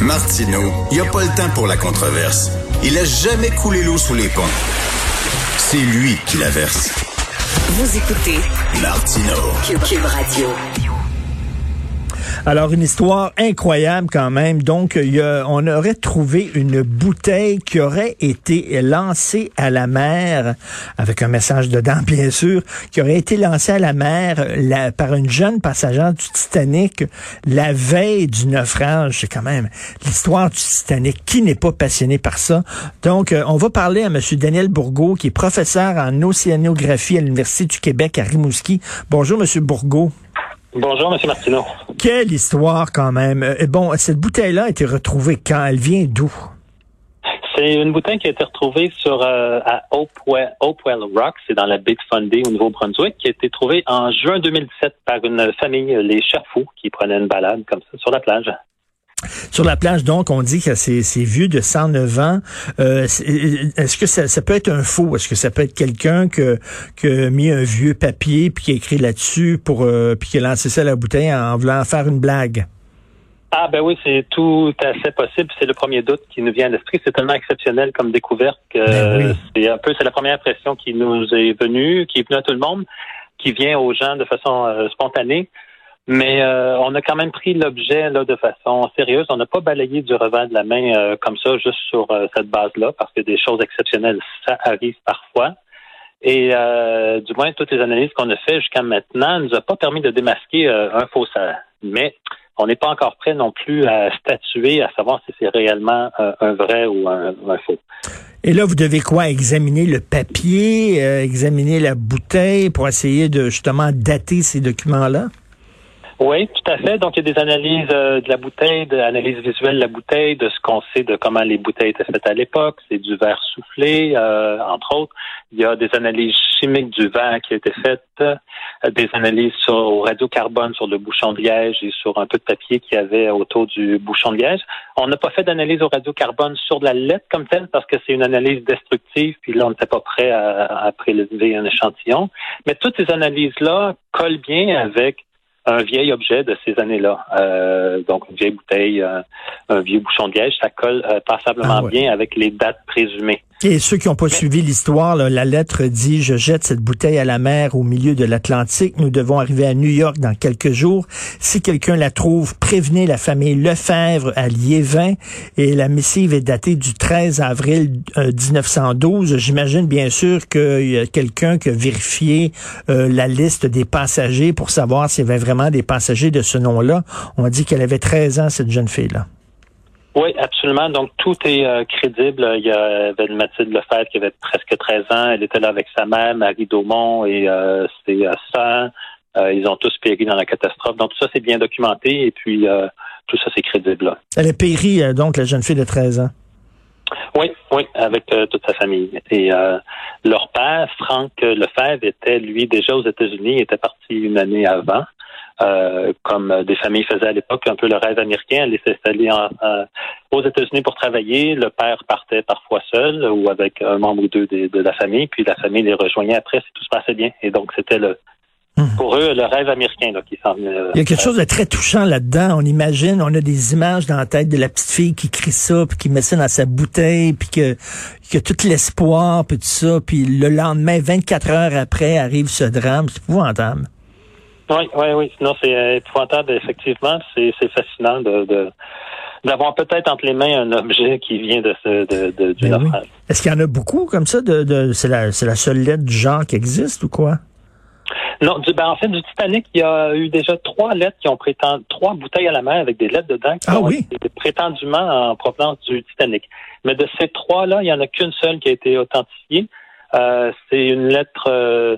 Martineau, il n'y a pas le temps pour la controverse. Il a jamais coulé l'eau sous les ponts. C'est lui qui la verse. Vous écoutez Martineau. Cube, Cube Radio. Alors, une histoire incroyable quand même. Donc, y a, on aurait trouvé une bouteille qui aurait été lancée à la mer, avec un message dedans, bien sûr, qui aurait été lancée à la mer par une jeune passagère du Titanic la veille du naufrage. C'est quand même l'histoire du Titanic. Qui n'est pas passionné par ça? Donc, euh, on va parler à M. Daniel Bourgault, qui est professeur en océanographie à l'Université du Québec à Rimouski. Bonjour, M. Bourgault. Bonjour, M. Martineau. Quelle histoire quand même. Euh, bon, cette bouteille-là a été retrouvée quand? Elle vient d'où? C'est une bouteille qui a été retrouvée sur euh, à Hopewell, Hopewell Rock, c'est dans la baie de Fundy au Nouveau-Brunswick, qui a été trouvée en juin 2017 par une famille, les Cherfous, qui prenaient une balade comme ça sur la plage. Sur la plage, donc, on dit que c'est vieux de 109 ans. Euh, Est-ce que ça, ça, peut être un faux? Est-ce que ça peut être quelqu'un que, qui a mis un vieux papier puis qui a écrit là-dessus pour euh, puis qui a lancé ça à la bouteille en voulant faire une blague? Ah ben oui, c'est tout à fait possible. C'est le premier doute qui nous vient à l'esprit. C'est tellement exceptionnel comme découverte que Ben oui. c'est un peu c'est la première impression qui nous est venue, qui est venue à tout le monde, qui vient aux gens de façon euh, spontanée. Mais euh, on a quand même pris l'objet là de façon sérieuse. On n'a pas balayé du revers de la main euh, comme ça, juste sur euh, cette base-là, parce que des choses exceptionnelles, ça arrive parfois. Et euh, du moins, toutes les analyses qu'on a fait jusqu'à maintenant ne nous a pas permis de démasquer euh, un faussaire. Mais on n'est pas encore prêt non plus à statuer, à savoir si c'est réellement euh, un vrai ou un, un, faux. Et là, vous devez quoi? Examiner le papier, examiner la bouteille pour essayer de justement dater ces documents-là? Oui, tout à fait. Donc, il y a des analyses euh, de la bouteille, de l'analyse visuelle de la bouteille, de ce qu'on sait de comment les bouteilles étaient faites à l'époque. C'est du verre soufflé, euh, entre autres. Il y a des analyses chimiques du verre qui ont été faites, euh, des analyses sur au radiocarbone sur le bouchon de liège et sur un peu de papier qu'il y avait autour du bouchon de liège. On n'a pas fait d'analyse au radiocarbone sur de la lettre comme telle parce que c'est une analyse destructive, puis là, on n'était pas prêt à, à prélever un échantillon. Mais toutes ces analyses-là collent bien avec un vieil objet de ces années-là. Euh, donc, une vieille bouteille, un, un vieux bouchon de liège, ça colle euh, passablement Ah ouais. bien avec les dates présumées. Et ceux qui n'ont pas suivi l'histoire, la lettre dit Je jette cette bouteille à la mer au milieu de l'Atlantique. Nous devons arriver à New York dans quelques jours. Si quelqu'un la trouve, prévenez la famille Lefebvre à Liévin. Et la missive est datée du 13 avril euh, 1912. J'imagine bien sûr qu'il y a quelqu'un qui a vérifié euh, la liste des passagers pour savoir s'il y avait vraiment des passagers de ce nom-là. On dit qu'elle avait 13 ans, cette jeune fille-là. Oui, absolument. Donc, tout est euh, crédible. Il y avait Mathilde Lefebvre qui avait presque 13 ans. Elle était là avec sa mère, Marie Daumont et euh, ses euh, sœurs. Euh, ils ont tous péri dans la catastrophe. Donc, tout ça, c'est bien documenté. Et puis, euh, tout ça, c'est crédible. Là. Elle a péri, euh, donc, la jeune fille de 13 ans. Oui, oui, avec toute sa famille. Et euh, leur père, Franck Lefebvre, était, lui, déjà aux États-Unis. Il était parti une année avant. Euh, comme des familles faisaient à l'époque, un peu le rêve américain, aller s'installer en, euh, aux États-Unis pour travailler. Le père partait parfois seul ou avec un membre ou deux de, de la famille, puis la famille les rejoignait après si tout se passait bien. Et donc, c'était le Mhm. pour eux le rêve américain là, qui s'en euh, Il y a quelque chose de très touchant là-dedans. On imagine, on a des images dans la tête de la petite fille qui crie ça, puis qui met ça dans sa bouteille, puis que, qui a tout l'espoir, puis tout ça. Puis le lendemain, 24 heures après, arrive ce drame. C'est épouvantable. Oui, oui, oui. Sinon, c'est épouvantable, effectivement. C'est fascinant de, de d'avoir peut-être entre les mains un objet qui vient de ce de, de, du Ben oui. Est-ce qu'il y en a beaucoup comme ça? De, de, c'est, la, c'est la seule lettre du genre qui existe ou quoi? Non, du, ben, en fait, du Titanic, il y a eu déjà trois lettres qui ont prétendu, trois bouteilles à la mer avec des lettres dedans qui Ah ont oui? été prétendument en provenance du Titanic. Mais de ces trois-là, il y en a qu'une seule qui a été authentifiée. Euh, c'est une lettre euh,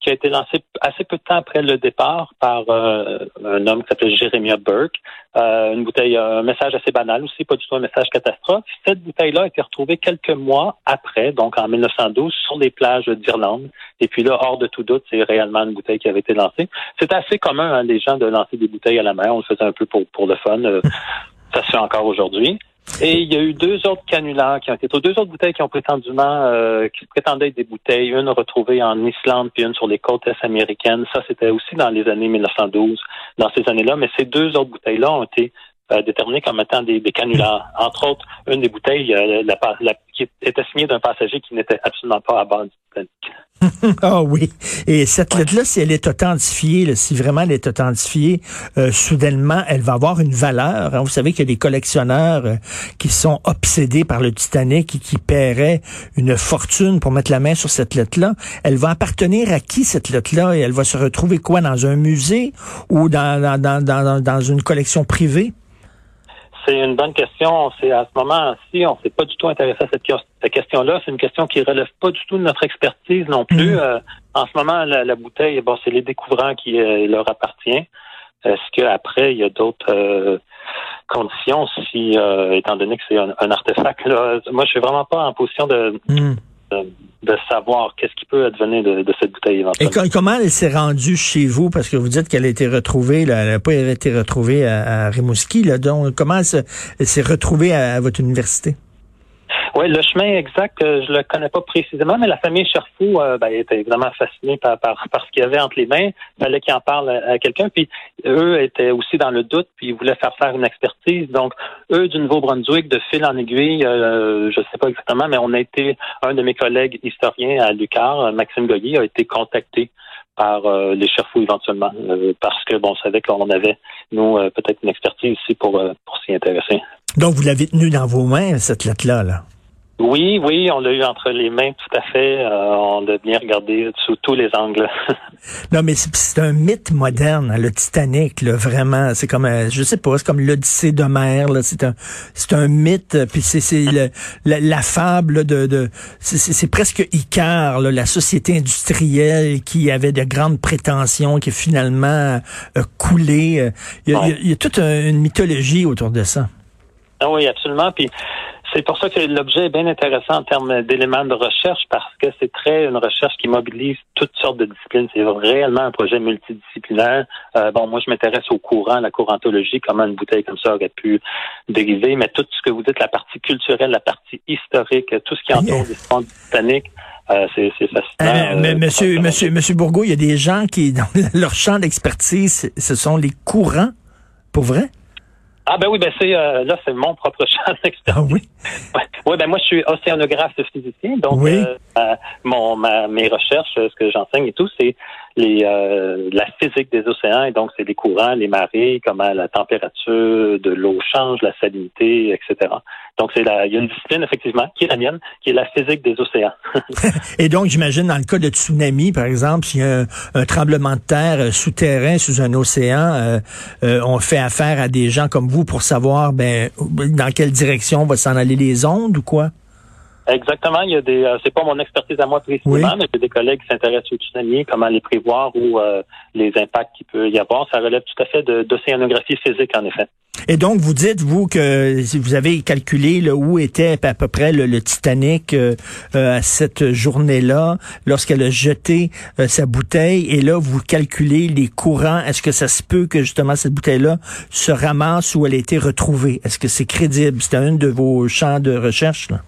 qui a été lancé assez peu de temps après le départ par euh, un homme qui s'appelle Jeremiah Burke. Euh, une bouteille, un message assez banal aussi, pas du tout un message catastrophe. Cette bouteille-là a été retrouvée quelques mois après, donc en 1912, sur les plages d'Irlande. Et puis là, hors de tout doute, c'est réellement une bouteille qui avait été lancée. C'est assez commun, hein, les gens, de lancer des bouteilles à la mer. On le faisait un peu pour, pour le fun. Euh, ça se fait encore aujourd'hui. Et il y a eu deux autres canulars qui ont été deux autres bouteilles qui ont prétendument euh, qui prétendaient être des bouteilles, une retrouvée en Islande puis une sur les côtes est américaines. Ça, c'était aussi dans les années 1912, dans ces années-là. Mais ces deux autres bouteilles-là ont été euh, déterminées comme étant des, canulars. Entre autres, une des bouteilles euh, la, la, qui était signée d'un passager qui n'était absolument pas à bord du. Ah oui. Et cette lettre-là, si elle est authentifiée, si vraiment elle est authentifiée, euh, soudainement, elle va avoir une valeur. Hein. Vous savez qu'il y a des collectionneurs euh, qui sont obsédés par le Titanic et qui paieraient une fortune pour mettre la main sur cette lettre-là. Elle va appartenir à qui cette lettre-là? Et elle va se retrouver quoi? Dans un musée ou dans, dans, dans, dans, dans une collection privée? C'est une bonne question. C'est à ce moment-ci, on s'est pas du tout intéressé à cette, question-là. C'est une question qui relève pas du tout de notre expertise non plus. Mm. Euh, en ce moment, la, bouteille, bon, c'est les découvrants qui euh, leur appartient. Est-ce qu'après, il y a d'autres euh, conditions si, étant donné que c'est un, artefact, là, moi, je suis vraiment pas en position de, mm de, savoir qu'est-ce qui peut advenir de, de cette bouteille éventuellement. Et comment elle s'est rendue chez vous? Parce que vous dites qu'elle a été retrouvée, là, elle n'a pas été retrouvée à, à Rimouski. Là, donc, comment elle s'est retrouvée à votre université? Oui, le chemin exact, euh, je le connais pas précisément, mais la famille Cherfou euh, ben, était évidemment fascinée par, par, ce qu'il y avait entre les mains. Il fallait qu'il en parle à, quelqu'un. Puis eux étaient aussi dans le doute, puis ils voulaient faire faire une expertise. Donc, eux du Nouveau-Brunswick, de fil en aiguille, euh, je sais pas exactement, mais on a été, un de mes collègues historiens à Lucar, Maxime Goyer, a été contacté par les Cherfou éventuellement, parce que bon, on savait qu'on avait, nous, peut-être une expertise ici pour, pour s'y intéresser. Donc, vous l'avez tenu dans vos mains, cette lettre-là, là? Oui, oui, on l'a eu entre les mains, tout à fait. Euh, on l'a bien regardé sous tous les angles. non, mais c'est un mythe moderne, le Titanic, là, vraiment. C'est comme, euh, je sais pas, c'est comme l'Odyssée d'Homère. C'est un, c'est un mythe. Puis c'est la, la, fable de, de c'est presque Icare, la société industrielle qui avait de grandes prétentions, qui finalement a. Il y a, il y a toute une mythologie autour de ça. Ah oui, absolument. Puis c'est pour ça que l'objet est bien intéressant en termes d'éléments de recherche parce que c'est très une recherche qui mobilise toutes sortes de disciplines. C'est réellement un projet multidisciplinaire. Euh, bon, moi, je m'intéresse au courant, la courantologie, comment une bouteille comme ça aurait pu dériver, mais tout ce que vous dites, la partie culturelle, la partie historique, tout ce qui entoure l'histoire britannique, euh, c'est fascinant. Euh, mais monsieur, monsieur, monsieur Bourgault, il y a des gens qui, dans leur champ d'expertise, ce sont les courants, pour vrai? Ah ben oui, ben c'est euh, là c'est mon propre champ d'expertise. Ah oui? Oui, ben moi je suis océanographe physicien, donc euh, mon ma, mes recherches, ce que j'enseigne et tout, c'est euh, la physique des océans et donc c'est les courants, les marées, comment la température de l'eau change, la salinité, etc. Donc c'est il y a une discipline effectivement qui est la qui est la physique des océans. et donc j'imagine dans le cas de tsunami par exemple, s'il y a un, tremblement de terre euh, souterrain sous un océan, euh, on fait affaire à des gens comme vous pour savoir ben dans quelle direction va s'en aller les ondes ou quoi? Exactement. Il y a des, euh, c'est pas mon expertise à moi précisément, mais il y a des collègues qui s'intéressent aux tsunamis, comment les prévoir ou euh, les impacts qu'il peut y avoir. Ça relève tout à fait d'océanographie physique, en effet. Et donc, vous dites, vous, que vous avez calculé là, où était à peu près le, Titanic euh, à cette journée-là, lorsqu'elle a jeté sa bouteille, et là, vous calculez les courants. Est-ce que ça se peut que, justement, cette bouteille-là se ramasse où elle a été retrouvée? Est-ce que c'est crédible? C'est un de vos champs de recherche, là?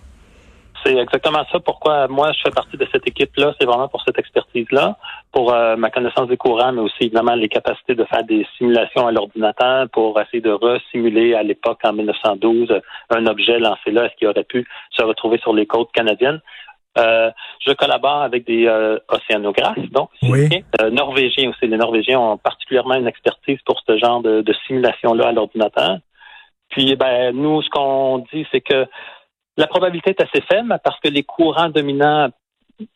C'est exactement ça. Pourquoi moi je fais partie de cette équipe-là, c'est vraiment pour cette expertise-là, pour euh, ma connaissance des courants, mais aussi évidemment les capacités de faire des simulations à l'ordinateur pour essayer de resimuler à l'époque en 1912 un objet lancé là, est-ce qu'il aurait pu se retrouver sur les côtes canadiennes? Euh, je collabore avec des euh, océanographes, donc oui. norvégiens aussi. Les Norvégiens ont particulièrement une expertise pour ce genre de, de simulation-là à l'ordinateur. Puis, ben, nous, ce qu'on dit, c'est que la probabilité est assez faible parce que les courants dominants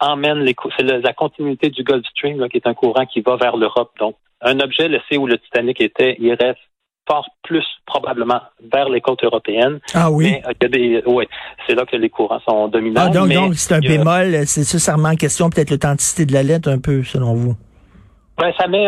emmènent les c'est la continuité du Gulf Stream qui est un courant qui va vers l'Europe. Donc, un objet laissé où le Titanic était, il reste part plus probablement vers les côtes européennes. Ah oui. Euh, ouais, c'est là que les courants sont dominants. Ah, donc, c'est un y a- bémol, c'est nécessairement en question peut-être l'authenticité de la lettre un peu, selon vous. Ben, ça met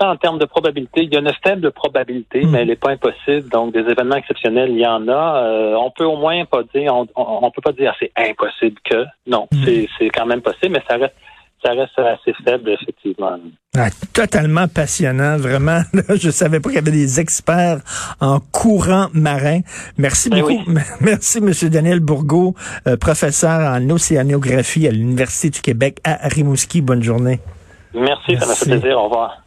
ça en termes de probabilité. Il y a une faible probabilité, Mm. mais elle n'est pas impossible. Donc, des événements exceptionnels, il y en a. Euh, on peut au moins pas dire, on, on, on peut pas dire c'est impossible que. Non, Mm. c'est, c'est quand même possible, mais ça reste, ça reste assez faible effectivement. Ah, totalement passionnant, vraiment. Je savais pas qu'il y avait des experts en courant marin. Merci Ben beaucoup. Merci, Monsieur Daniel Bourgault, euh, professeur en océanographie à l'Université du Québec à Rimouski. Bonne journée. Merci, ça m'a fait plaisir. Au revoir.